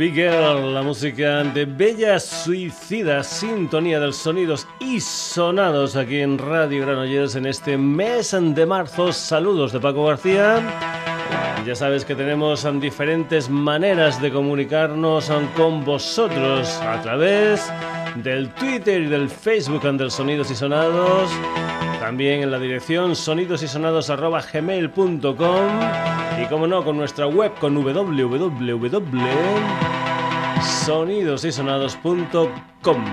Big Girl, la música de Bella Suicida, sintonía de sonidos y sonados aquí en Radio Granollers en este mes de marzo. Saludos de Paco García. Ya sabes que tenemos diferentes maneras de comunicarnos con vosotros a través del Twitter y del Facebook del Sonidos y Sonados también en la dirección sonidosysonados.gmail.com y como no, con nuestra web con www.sonidosysonados.com.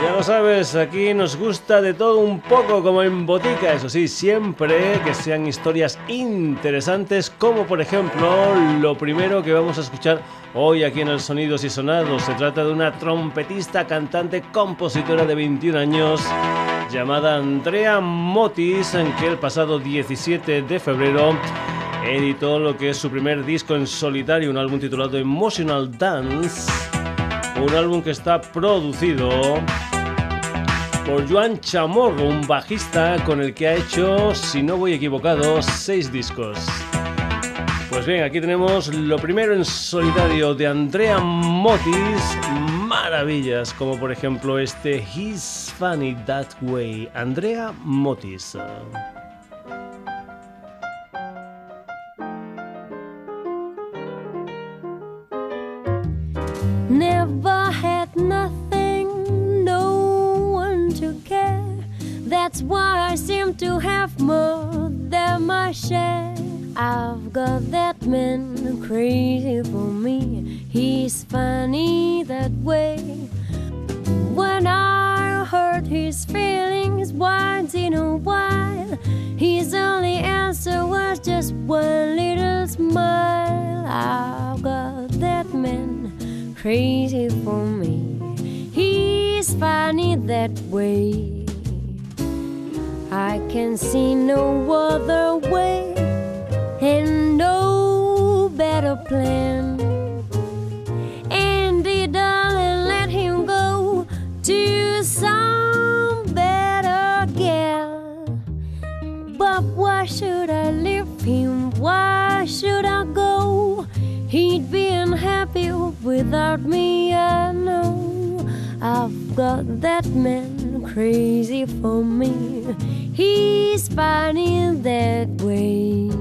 Ya lo sabes, aquí nos gusta de todo un poco como en botica, eso sí, siempre que sean historias interesantes, como por ejemplo lo primero que vamos a escuchar hoy aquí en el Sonidos y Sonados. Se trata de una trompetista, cantante, compositora de 21 años llamada Andrea Motis, en que el pasado 17 de febrero editó lo que es su primer disco en solitario, un álbum titulado Emotional Dance, un álbum que está producido por Joan Chamorro, un bajista con el que ha hecho, si no voy equivocado, seis discos. Pues bien, aquí tenemos lo primero en solitario de Andrea Motis, maravillas como por ejemplo este He's Funny That Way, Andrea Motis. Never had nothing, no one to care. That's why I seem to have more than my share. I've got that man crazy for me. He's funny that way. When I hurt his feelings once in a while, his only answer was just one little smile. That man crazy for me. He's funny that way. I can see no other way and no better plan. Without me, I know. I've got that man crazy for me. He's fine in that way.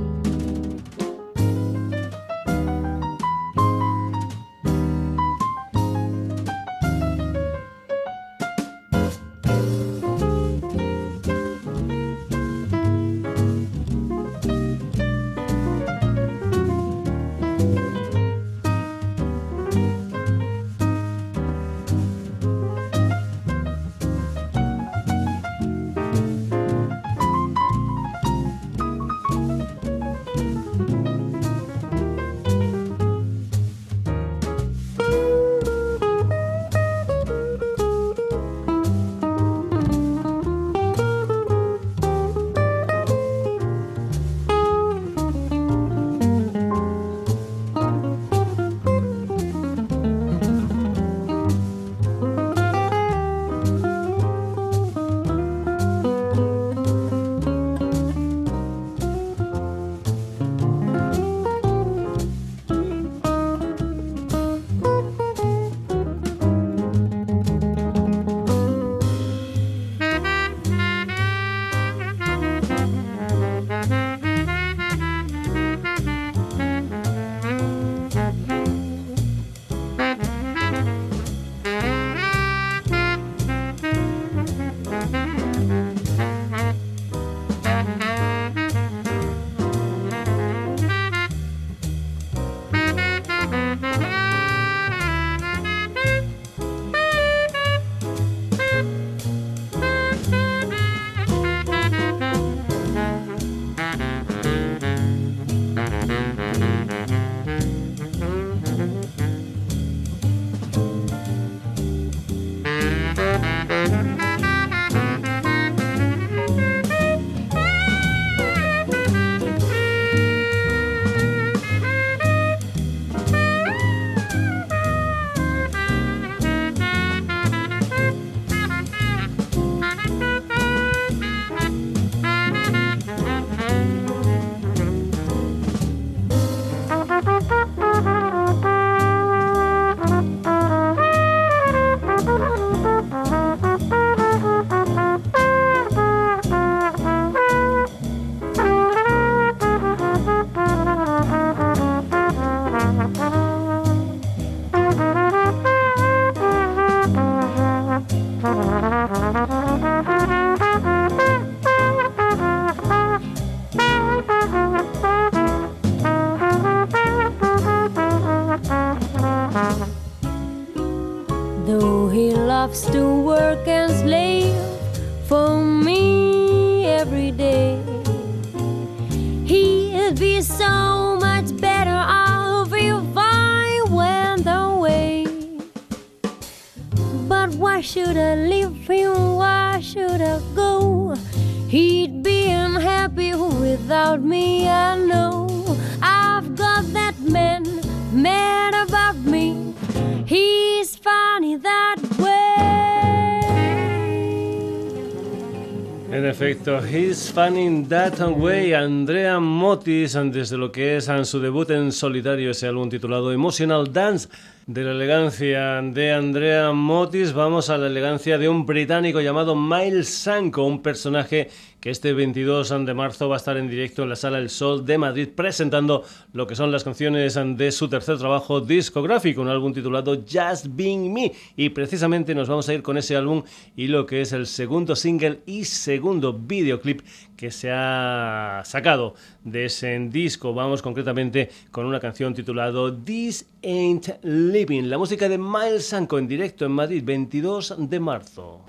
En efecto, He's Funny That Way, Andrea Motis, antes de lo que es su debut en solitario, ese álbum titulado Emotional Dance. De la elegancia de Andrea Motis vamos a la elegancia de un británico llamado Miles Sanko, un personaje que este 22 de marzo va a estar en directo en la Sala El Sol de Madrid presentando lo que son las canciones de su tercer trabajo discográfico, un álbum titulado Just Being Me. Y precisamente nos vamos a ir con ese álbum y lo que es el segundo single y segundo videoclip que se ha sacado de ese disco. Vamos concretamente con una canción titulado This Ain't Living, la música de Miles Sanko en directo en Madrid 22 de marzo.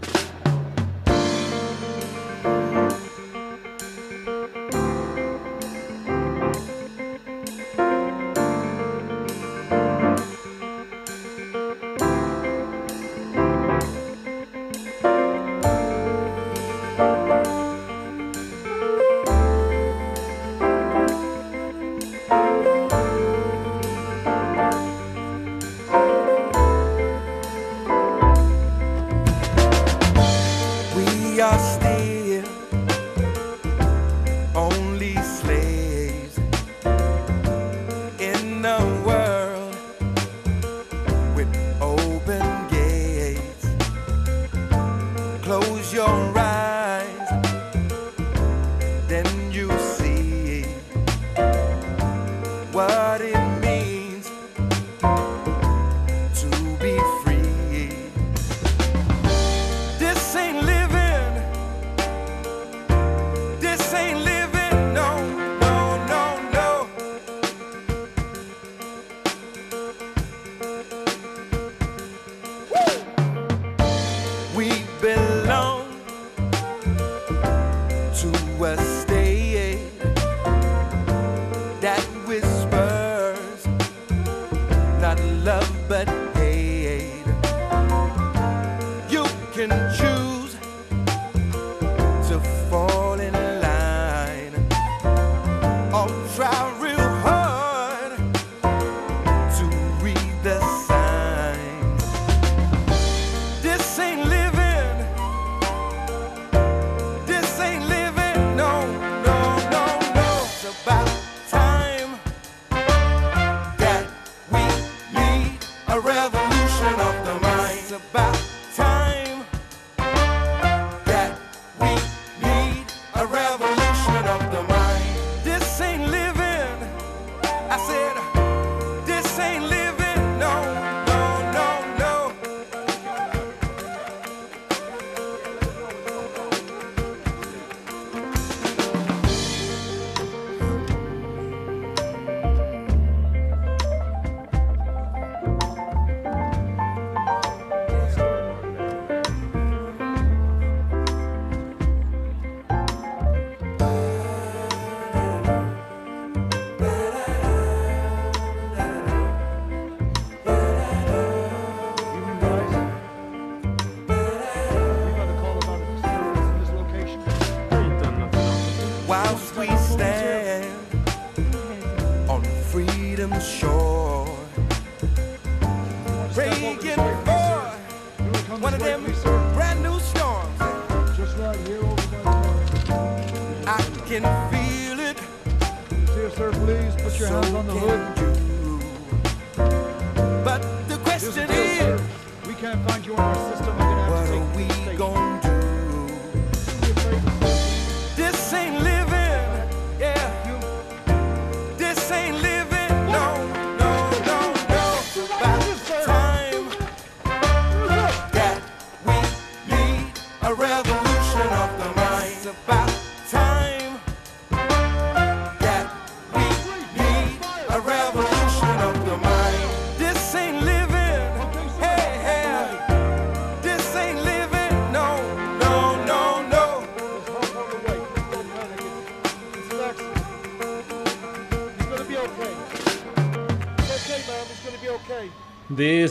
This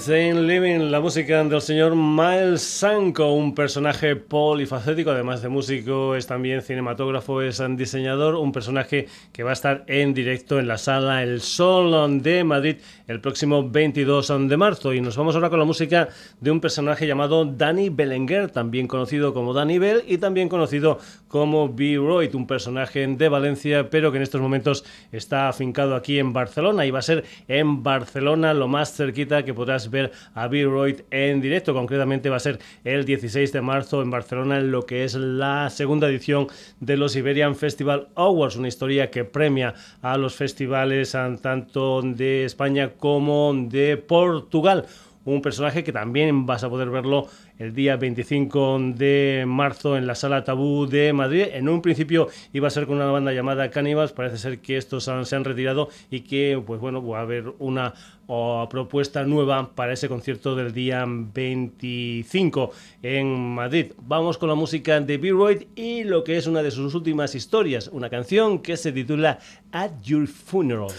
This Ain't Living, la música del señor Miles Sanko, un personaje polifacético, además de músico, es también cinematógrafo, es diseñador, un personaje que va a estar en directo en la sala El Sol de Madrid el próximo 22 de marzo. Y nos vamos ahora con la música de un personaje llamado Danny Belenguer, también conocido como Danny Bell y también conocido como B. Roy, un personaje de Valencia, pero que en estos momentos está afincado aquí en Barcelona y va a ser en Barcelona lo más cerquita que podrás ver a Bill En directo. Concretamente va a ser el 16 de marzo en Barcelona en lo que es la segunda edición de los Iberian Festival Awards, una historia que premia a los festivales tanto de España como de Portugal un personaje que también vas a poder verlo el día 25 de marzo en la sala Tabú de Madrid. En un principio iba a ser con una banda llamada Cannibals, parece ser que estos se han retirado y que pues bueno, va a haber una propuesta nueva para ese concierto del día 25 en Madrid. Vamos con la música de B-Royd y lo que es una de sus últimas historias, una canción que se titula At Your Funeral.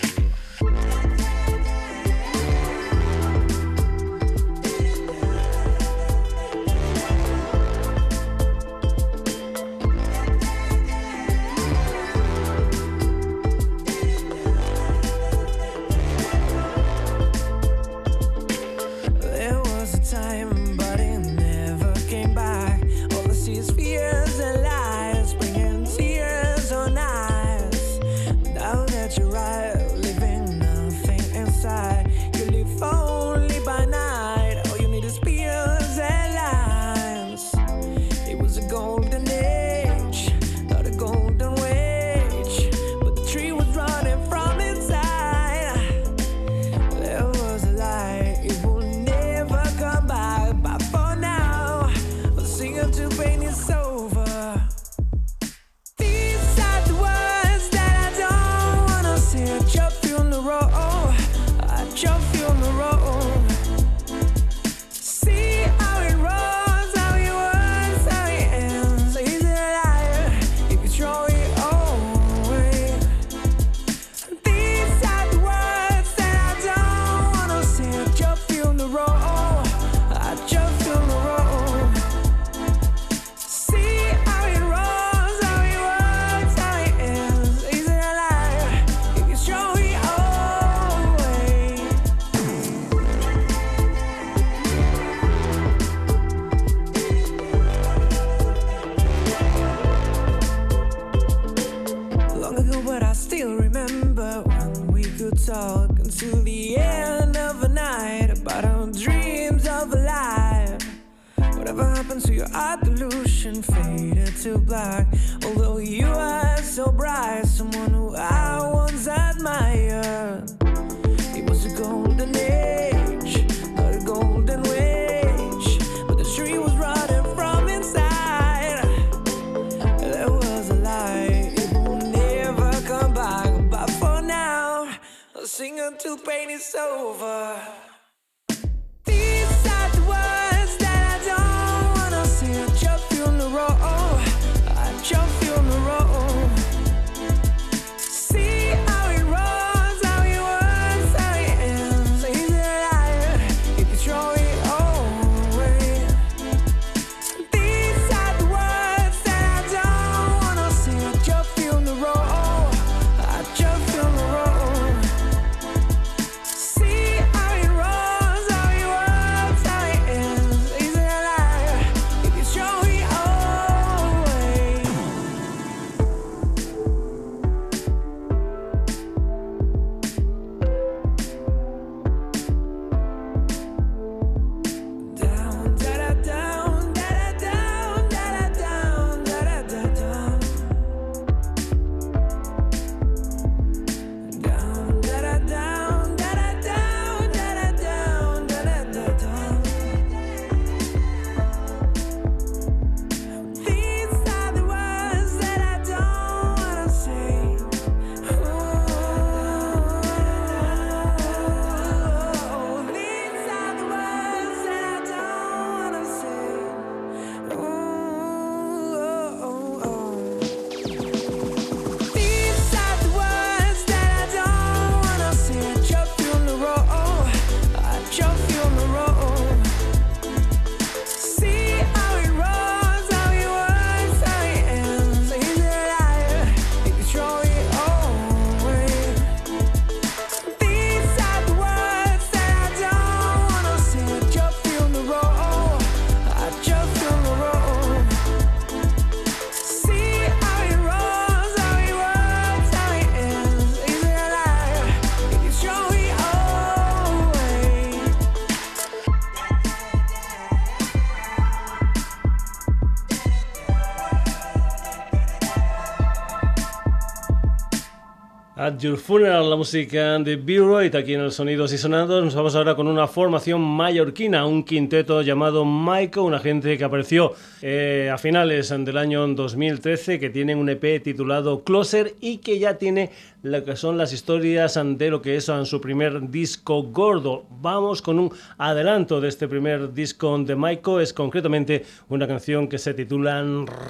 At Your Funeral, la música de B-Royd aquí en el Sonidos y Sonados. Nos vamos ahora con una formación mallorquina, un quinteto llamado Maiko, una gente que apareció eh, a finales del año 2013, que tienen un EP titulado Closer y que ya tiene lo que son las historias de lo que es su primer disco gordo. Vamos con un adelanto de este primer disco de Maiko, es concretamente una canción que se titula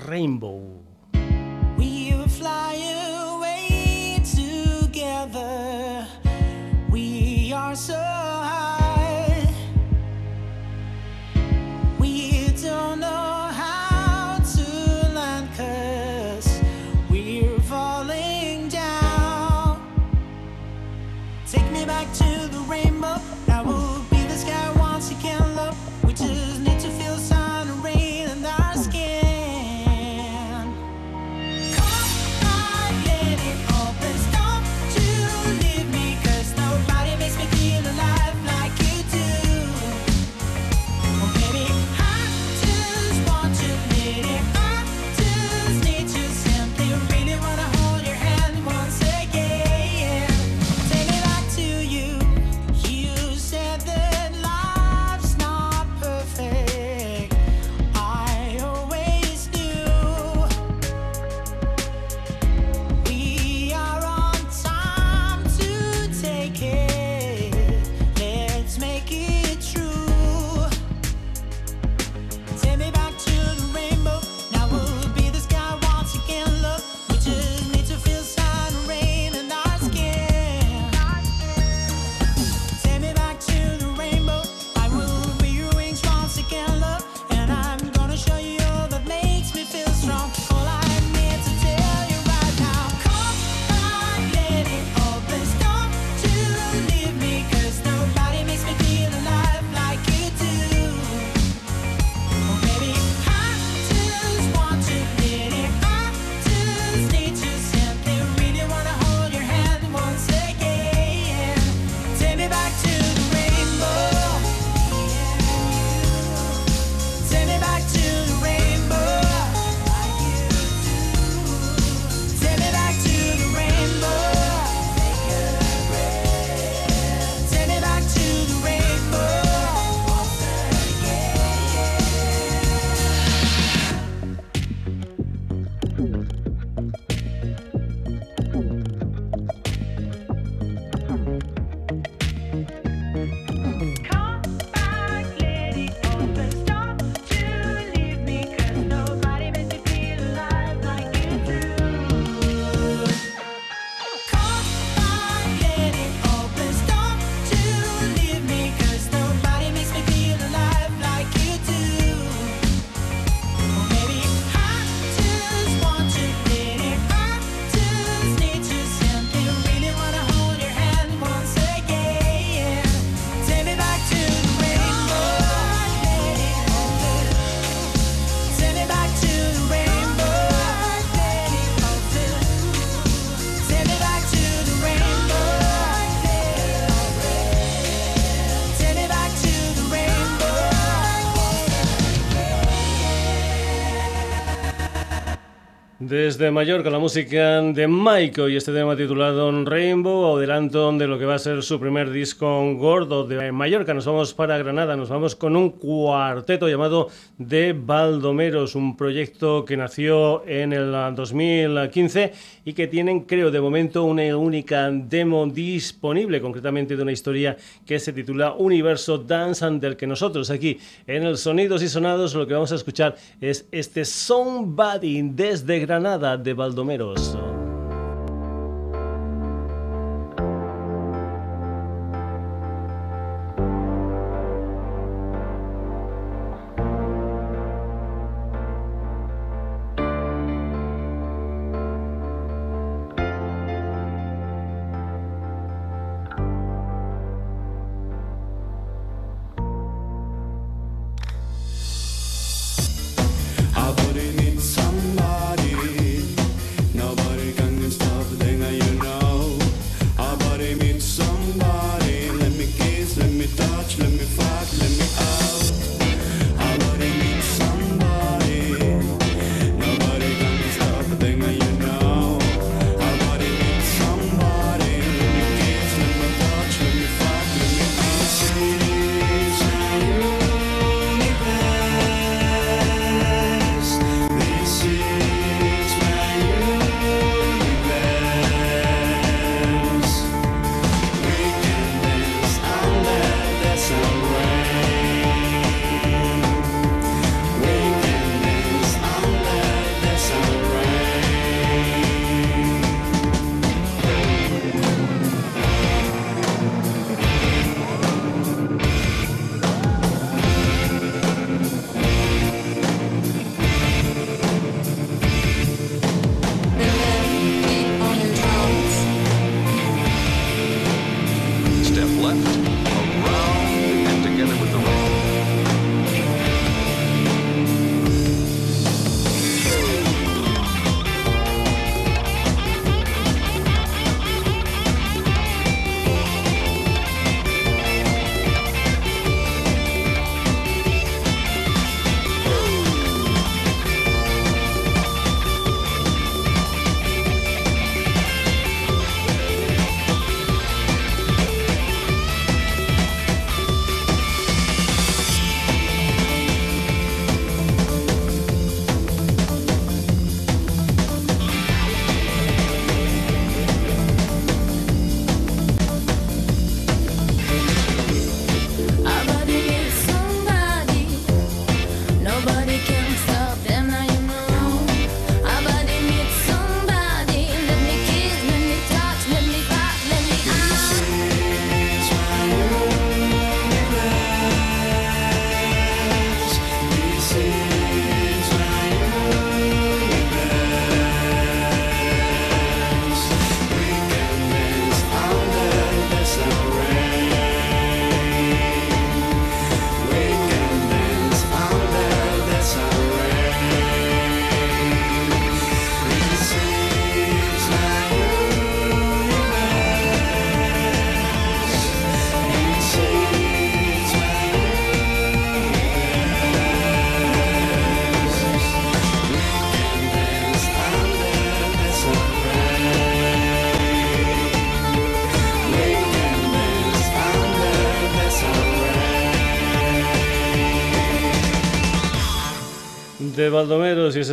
Rainbow. Desde Mallorca, la música de Maiko y este tema titulado Rainbow, adelanto de lo que va a ser su primer disco gordo de Mallorca. Nos vamos para Granada, nos vamos con un cuarteto llamado De Baldomeros, un proyecto que nació en el 2015 y que tienen, creo, de momento una única demo disponible, concretamente de una historia que se titula Universo Dance, del que nosotros aquí en el Sonidos y Sonados lo que vamos a escuchar es este Somebody desde Granada nada de Baldomeros. Nobody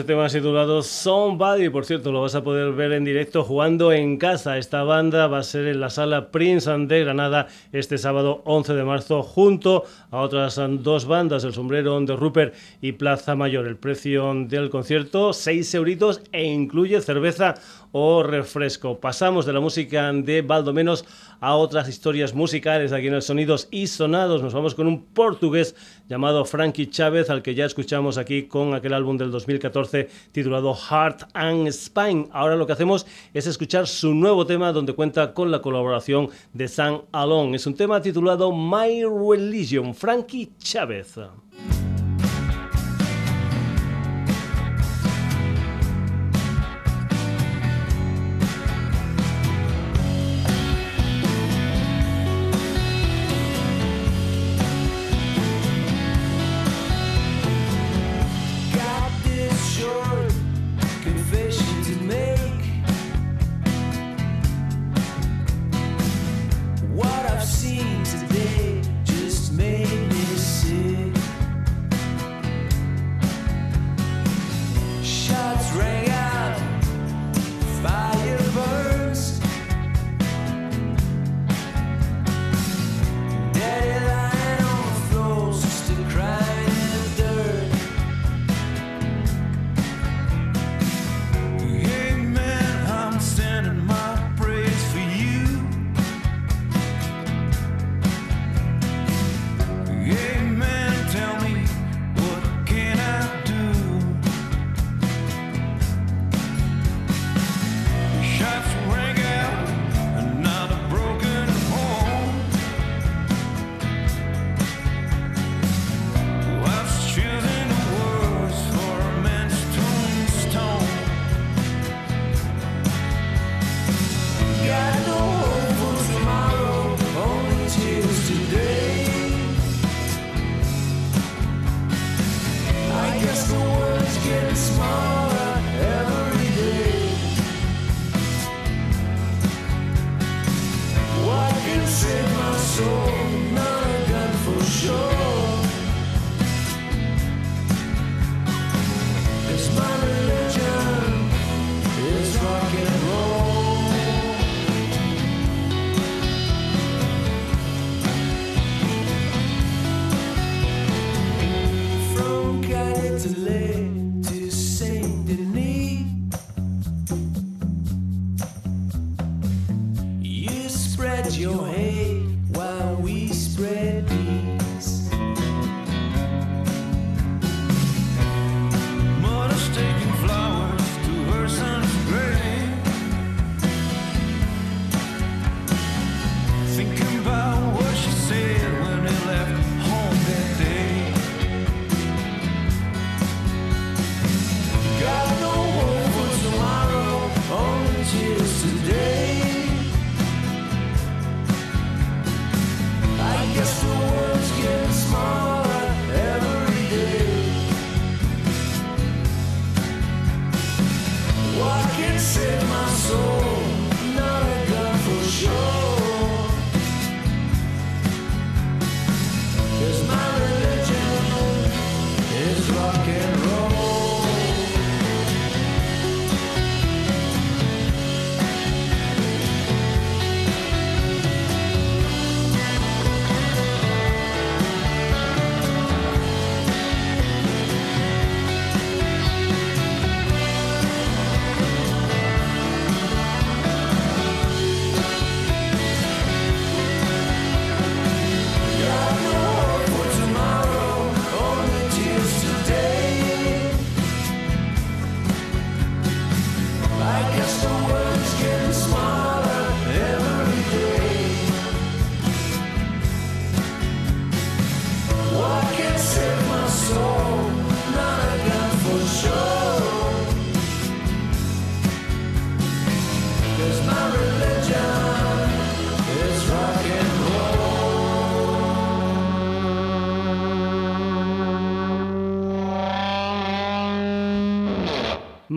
tema titulado Somebody. Por cierto, lo vas a poder ver en directo jugando en casa. Esta banda va a ser en la sala Prince de Granada este sábado 11 de marzo junto a otras dos bandas, El Sombrero de Rupert y Plaza Mayor. El precio del concierto, 6 euritos e incluye cerveza o refresco. Pasamos de la música de Baldomenos a otras historias musicales aquí en el Sonidos y Sonados. Nos vamos con un portugués llamado Frankie Chávez, al que ya escuchamos aquí con aquel álbum del 2014 titulado Heart and Spine. Ahora lo que hacemos es escuchar su nuevo tema donde cuenta con la colaboración de Sam Alon. Es un tema titulado My Religion, Frankie Chávez.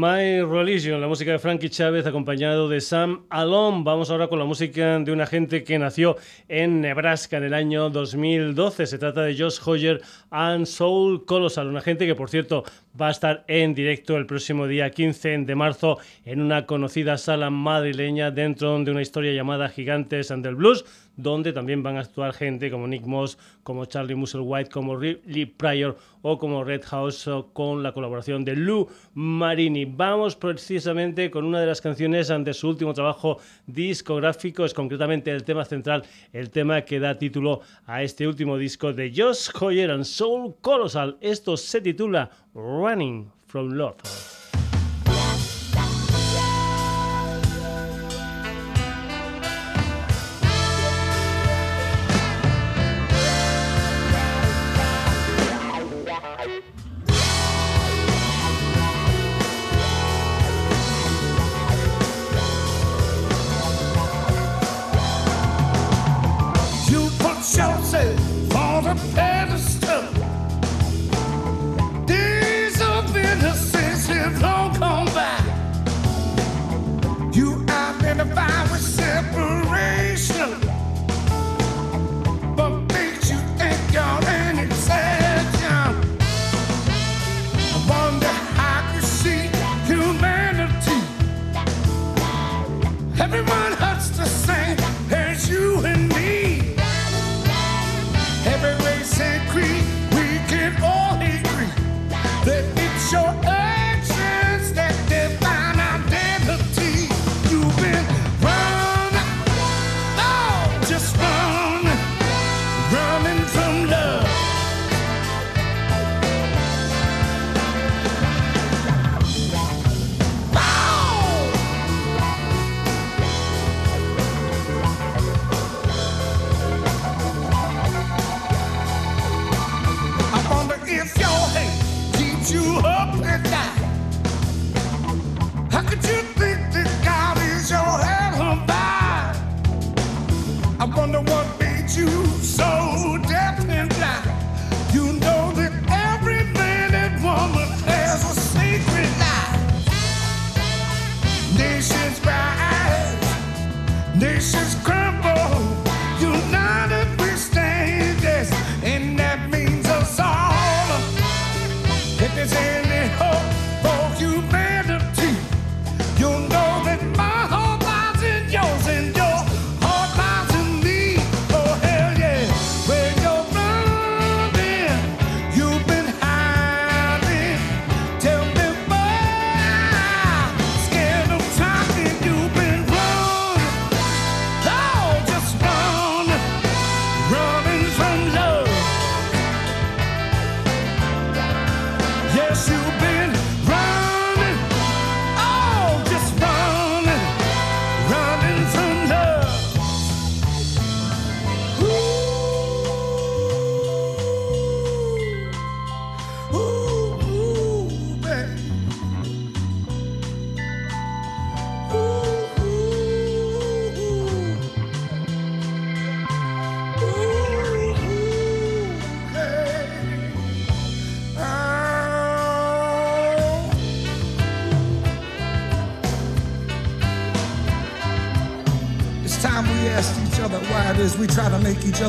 My Religion, la música de Frankie Chávez acompañado de Sam Alon. Vamos ahora con la música de una gente que nació en Nebraska en el año 2012. Se trata de Josh Hoyer and Soul Colossal, una gente que por cierto va a estar en directo el próximo día 15 de marzo en una conocida sala madrileña dentro de una historia llamada Gigantes and the Blues donde también van a actuar gente como Nick Moss, como Charlie Musselwhite, como Lee Pryor o como Red House con la colaboración de Lou Marini. Vamos precisamente con una de las canciones de su último trabajo discográfico, es concretamente el tema central, el tema que da título a este último disco de Josh Hoyer and Soul Colossal. Esto se titula Running from Love.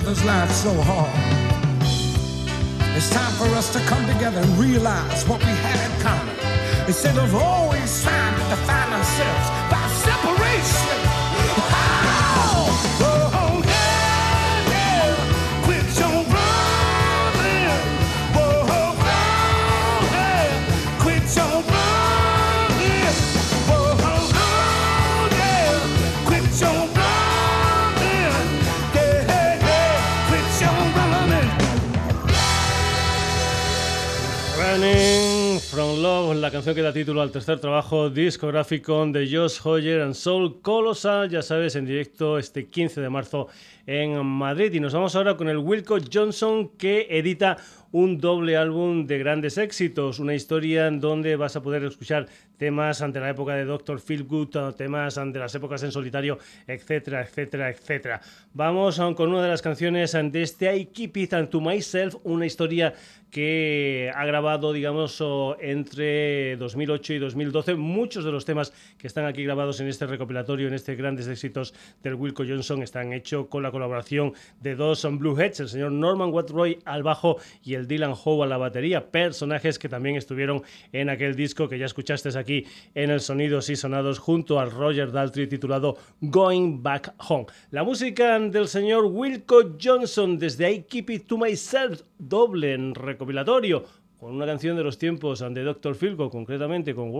this life so hard. Discográfico de Josh Hoyer and Soul Colossal, ya sabes, en directo este 15 de marzo en Madrid. Y nos vamos ahora con el Wilco Johnson que edita un doble álbum de grandes éxitos, una historia en donde vas a poder escuchar temas ante la época de Dr. Good, temas ante las épocas en solitario, etcétera, etcétera, etcétera. Vamos con una de las canciones de este I Keep It and to Myself, una historia que ha grabado, digamos, entre 2008 y 2012. Muchos de los temas que están aquí grabados en este recopilatorio, en este grandes éxitos del Wilco Johnson, están hechos con la colaboración de dos Blueheads, el señor Norman Watroy al bajo y el Dylan Howe a la batería, personajes que también estuvieron en aquel disco que ya escuchaste aquí en el Sonidos y Sonados junto al Roger Daltrey titulado Going Back Home. La música del señor Wilco Johnson desde I Keep It To Myself, doble en recopilatorio, con una canción de los tiempos de Dr. Philco, concretamente con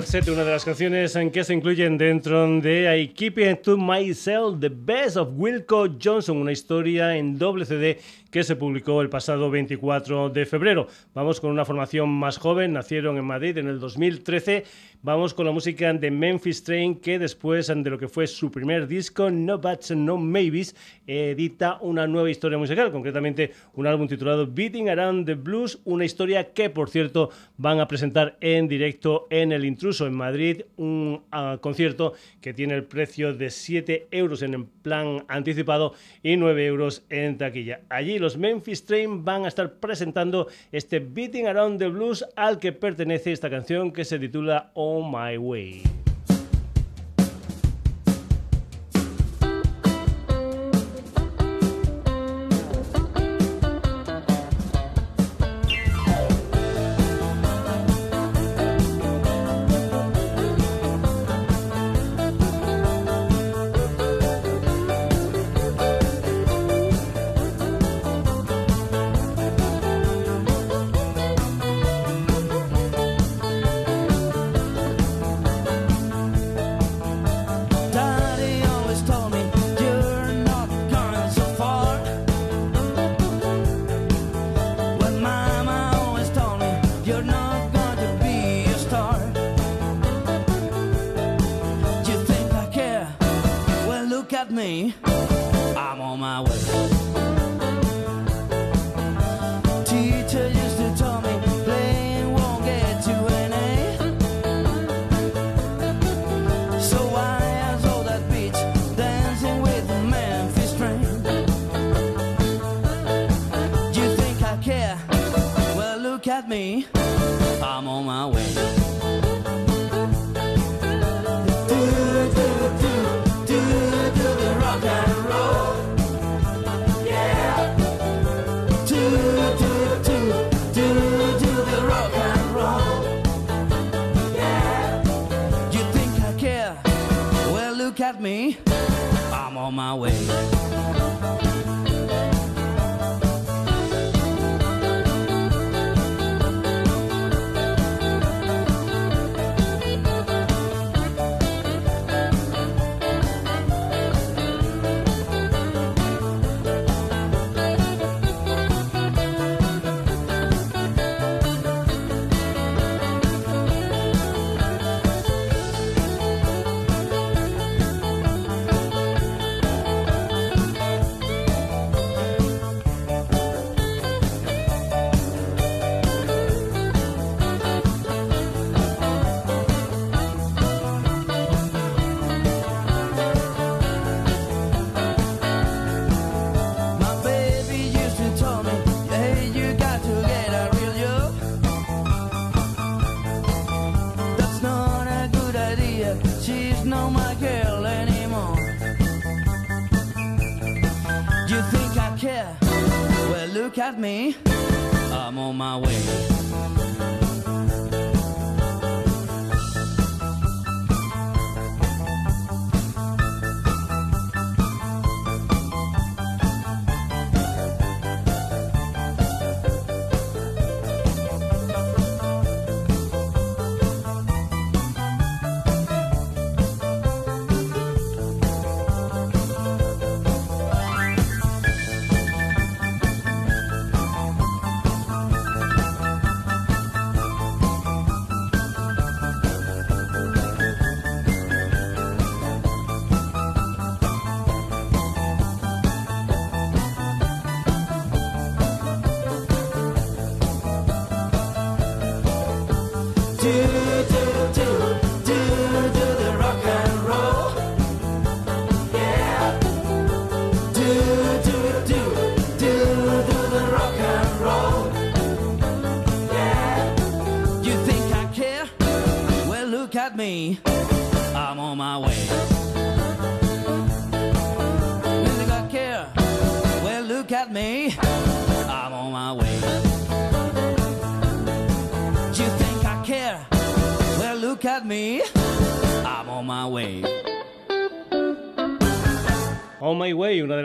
Una de las canciones en que se incluyen dentro de I Keep It To Myself, The Best of Wilco Johnson, una historia en doble CD que se publicó el pasado 24 de febrero. Vamos con una formación más joven, nacieron en Madrid en el 2013. Vamos con la música de Memphis Train, que después de lo que fue su primer disco, No Buts No Maybes, edita una nueva historia musical, concretamente un álbum titulado Beating Around the Blues, una historia que, por cierto, van a presentar en directo en El Intruso en Madrid, un ah, concierto que tiene el precio de 7 euros en plan anticipado y 9 euros en taquilla. Allí los Memphis Train van a estar presentando este Beating Around the Blues al que pertenece esta canción que se titula On My Way. Me.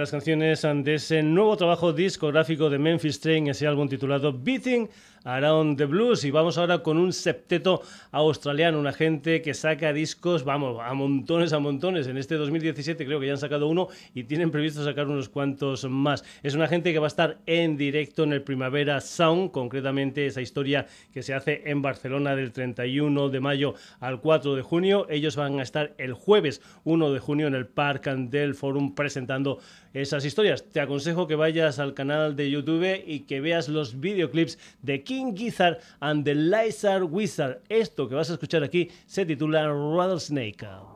Las canciones de ese nuevo trabajo discográfico de Memphis Train, ese álbum titulado Beating Around the Blues. Y vamos ahora con un septeto australiano, una gente que saca discos, vamos, a montones, a montones. En este 2017 creo que ya han sacado uno y tienen previsto sacar unos cuantos más. Es una gente que va a estar en directo en el Primavera Sound, concretamente esa historia que se hace en Barcelona del 31 de mayo al 4 de junio. Ellos van a estar el jueves 1 de junio en el Park del Forum presentando esas historias. Te aconsejo que vayas al canal de YouTube y que veas los videoclips de King Gizzard and the Lizard Wizard. Esto que vas a escuchar aquí se titula Rattlesnake.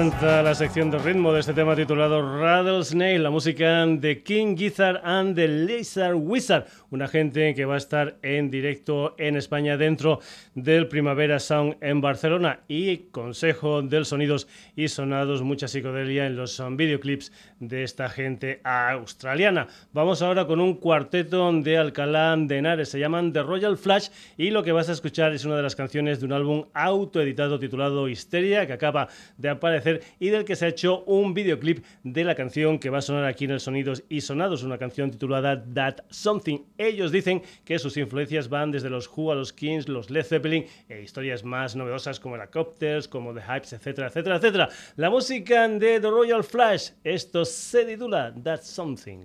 La sección de ritmo de este tema titulado Rattlesnake, la música de King Gizzard and the Lizard Wizard, una gente que va a estar en directo en España dentro del Primavera Sound en Barcelona y consejo del sonidos y sonados, mucha psicodelia en los videoclips de esta gente australiana. Vamos ahora con un cuarteto de Alcalá de Henares, se llaman The Royal Flash y lo que vas a escuchar es una de las canciones de un álbum autoeditado titulado Histeria que acaba de aparecer y del que se ha hecho un videoclip de la canción que va a sonar aquí en el Sonidos y Sonados, una canción titulada That Something. Ellos dicen que sus influencias van desde los Who a los Kings, los Led Zeppelin e historias más novedosas como Helicopters, como The Hypes, etcétera, etcétera, etcétera. La música de The Royal Flash, esto se titula That Something.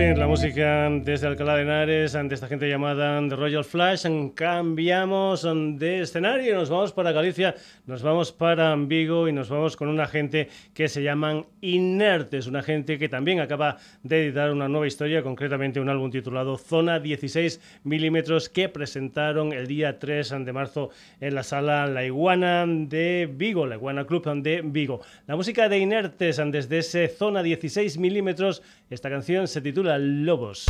La música desde Alcalá de Henares, ante esta gente llamada The Royal Flash. Cambiamos de escenario, nos vamos para Galicia, nos vamos para Vigo y nos vamos con una gente que se llaman Inertes, una gente que también acaba de editar una nueva historia, concretamente un álbum titulado Zona 16 milímetros que presentaron el día 3 de marzo en la sala La Iguana de Vigo, la Iguana Club de Vigo. La música de Inertes desde ese Zona 16 milímetros, esta canción se titula Lobos.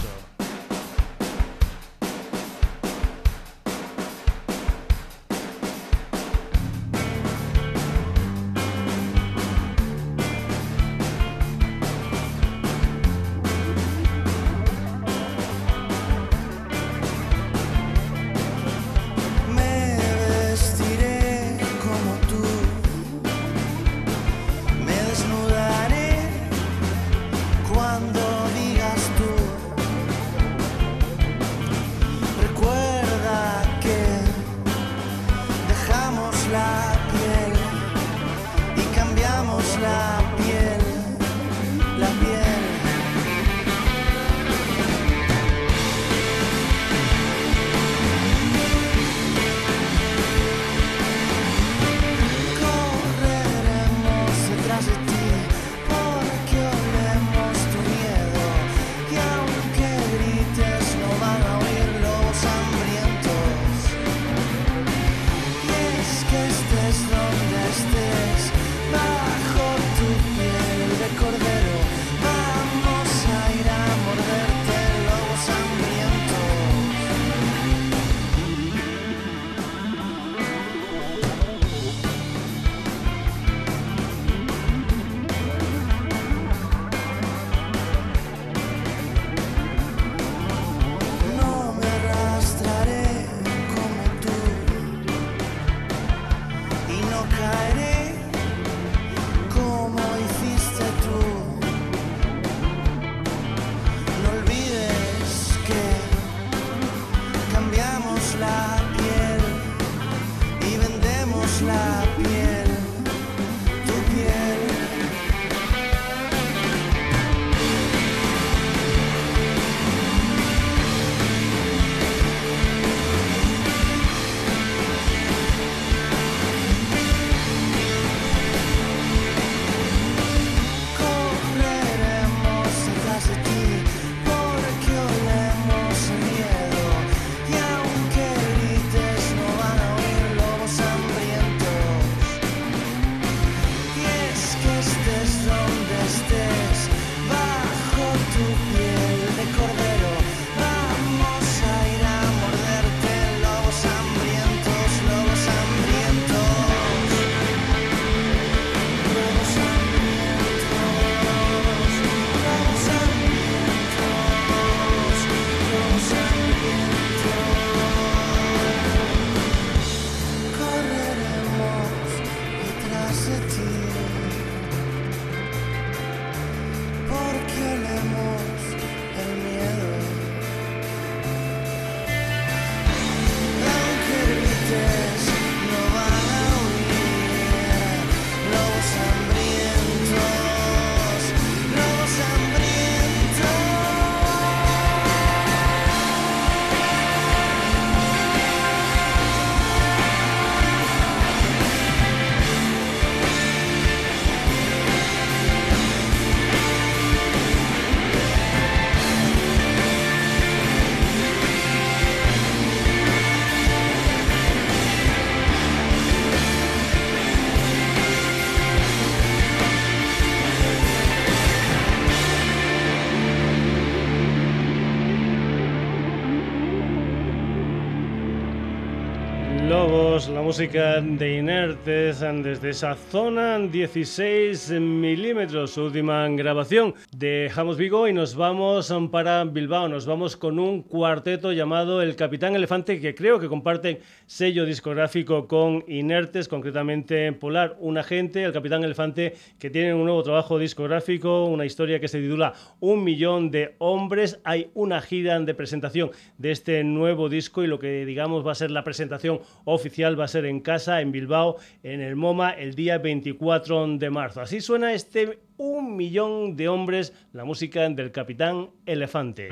Música de Inertes desde esa zona 16 milímetros, última grabación. Dejamos Vigo y nos vamos para Bilbao. Nos vamos con un cuarteto llamado El Capitán Elefante que creo que comparten sello discográfico con Inertes, concretamente Polar, un agente, El Capitán Elefante, que tienen un nuevo trabajo discográfico, una historia que se titula Un millón de hombres. Hay una gira de presentación de este nuevo disco y lo que digamos va a ser la presentación oficial va a ser en casa, en Bilbao, en el MoMA, el día 24 de marzo. Así suena este Un millón de hombres, la música del Capitán Elefante.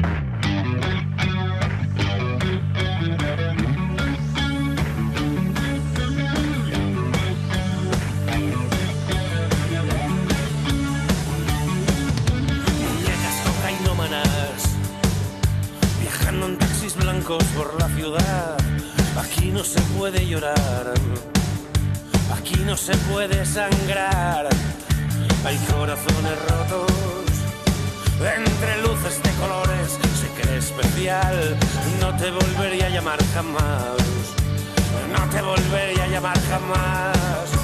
Muñecas cocainómanas Viajando en taxis blancos por la ciudad Aquí no se puede llorar Aquí no se puede sangrar Hay corazones rotos. Entre luces de colores Se cree especial. No te volvería a llamar jamás. No te volvería a llamar jamás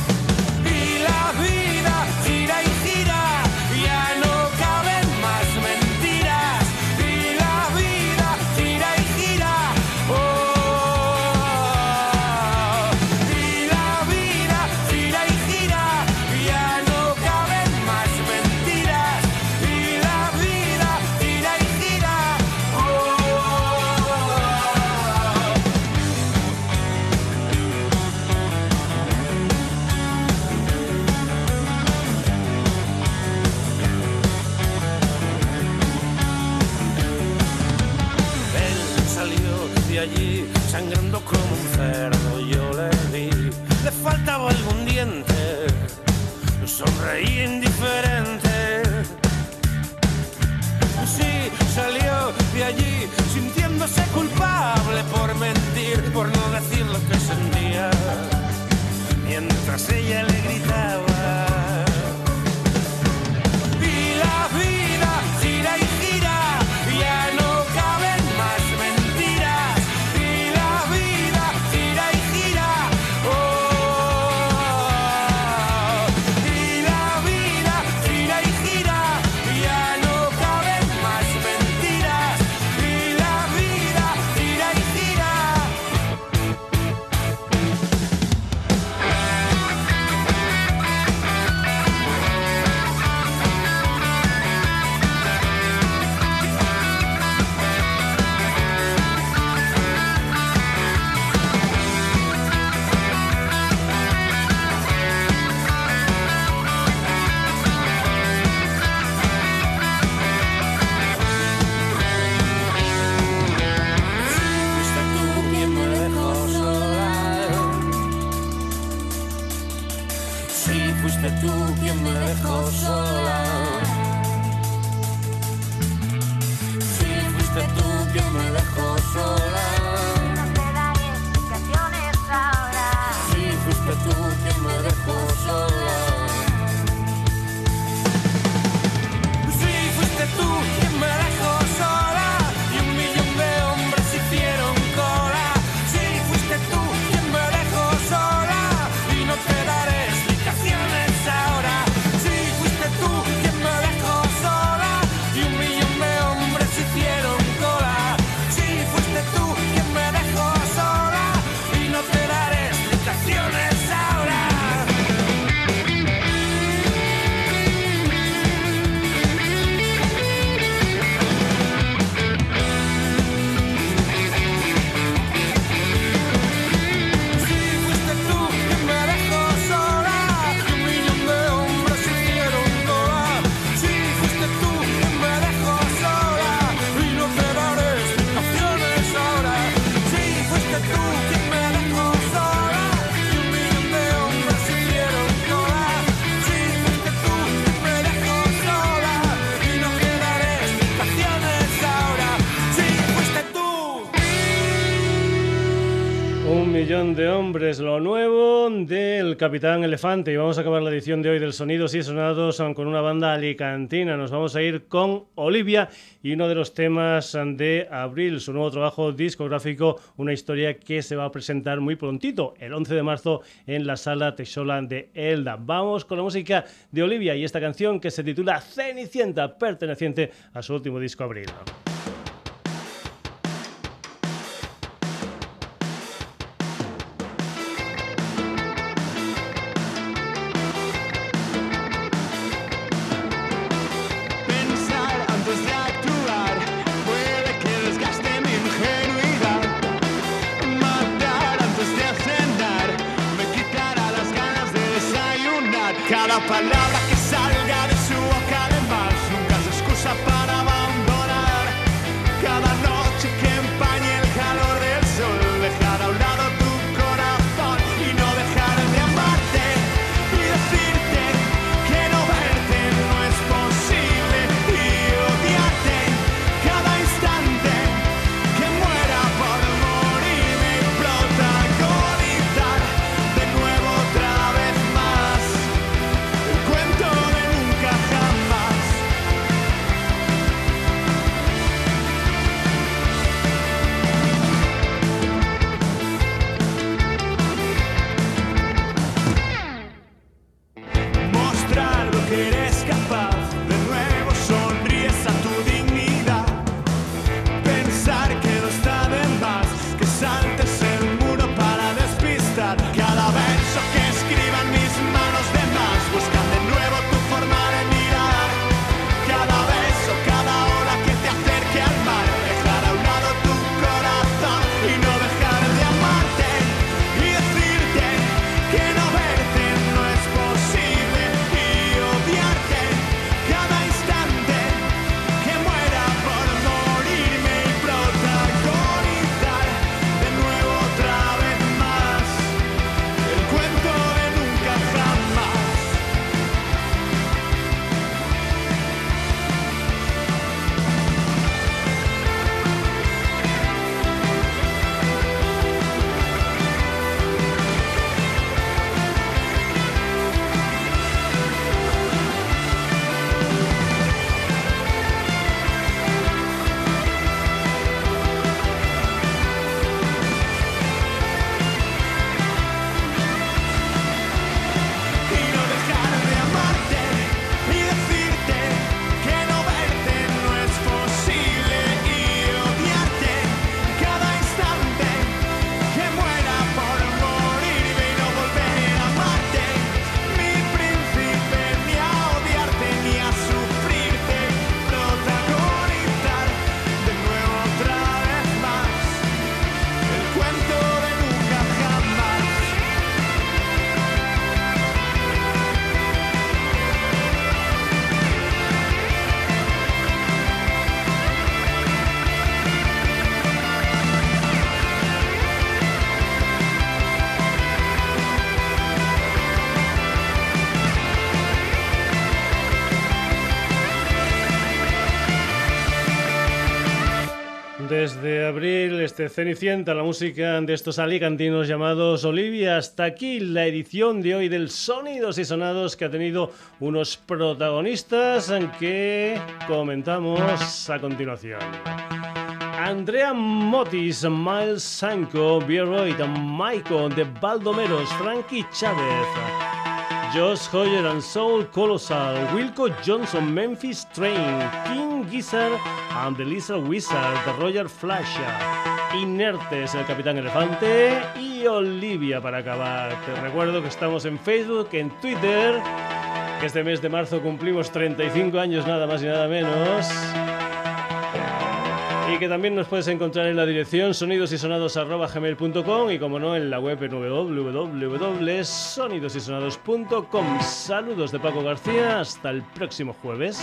Yeah. es lo nuevo del Capitán Elefante. Y vamos a acabar la edición de hoy del Sonidos y Sonados con una banda alicantina. Nos vamos a ir con Olivia y uno de los temas de abril, su nuevo trabajo discográfico, una historia que se va a presentar muy prontito, el 11 de marzo, en la sala Texola de Elda. Vamos con la música de Olivia y esta canción que se titula Cenicienta, perteneciente a su último disco abril. Este Cenicienta, la música de estos alicantinos llamados Olivia. Hasta aquí la edición de hoy del Sonidos y Sonados que ha tenido unos protagonistas que comentamos a continuación. Andrea Motis, Miles Sanko, Bieroid, Michael de Baldomeros, Frankie Chávez. Josh Hoyer and Soul Colossal, Wilco Johnson, Memphis Train, King Gizzard and the Lizard Wizard, Roger Flash, Inertes, el Capitán Elefante y Olivia para acabar. Te recuerdo que estamos en Facebook, en Twitter, que este mes de marzo cumplimos 35 años nada más y nada menos. Y que también nos puedes encontrar en la dirección sonidosysonados.gmail.com y como no en la web www.sonidosysonados.com. Saludos de Paco García, hasta el próximo jueves.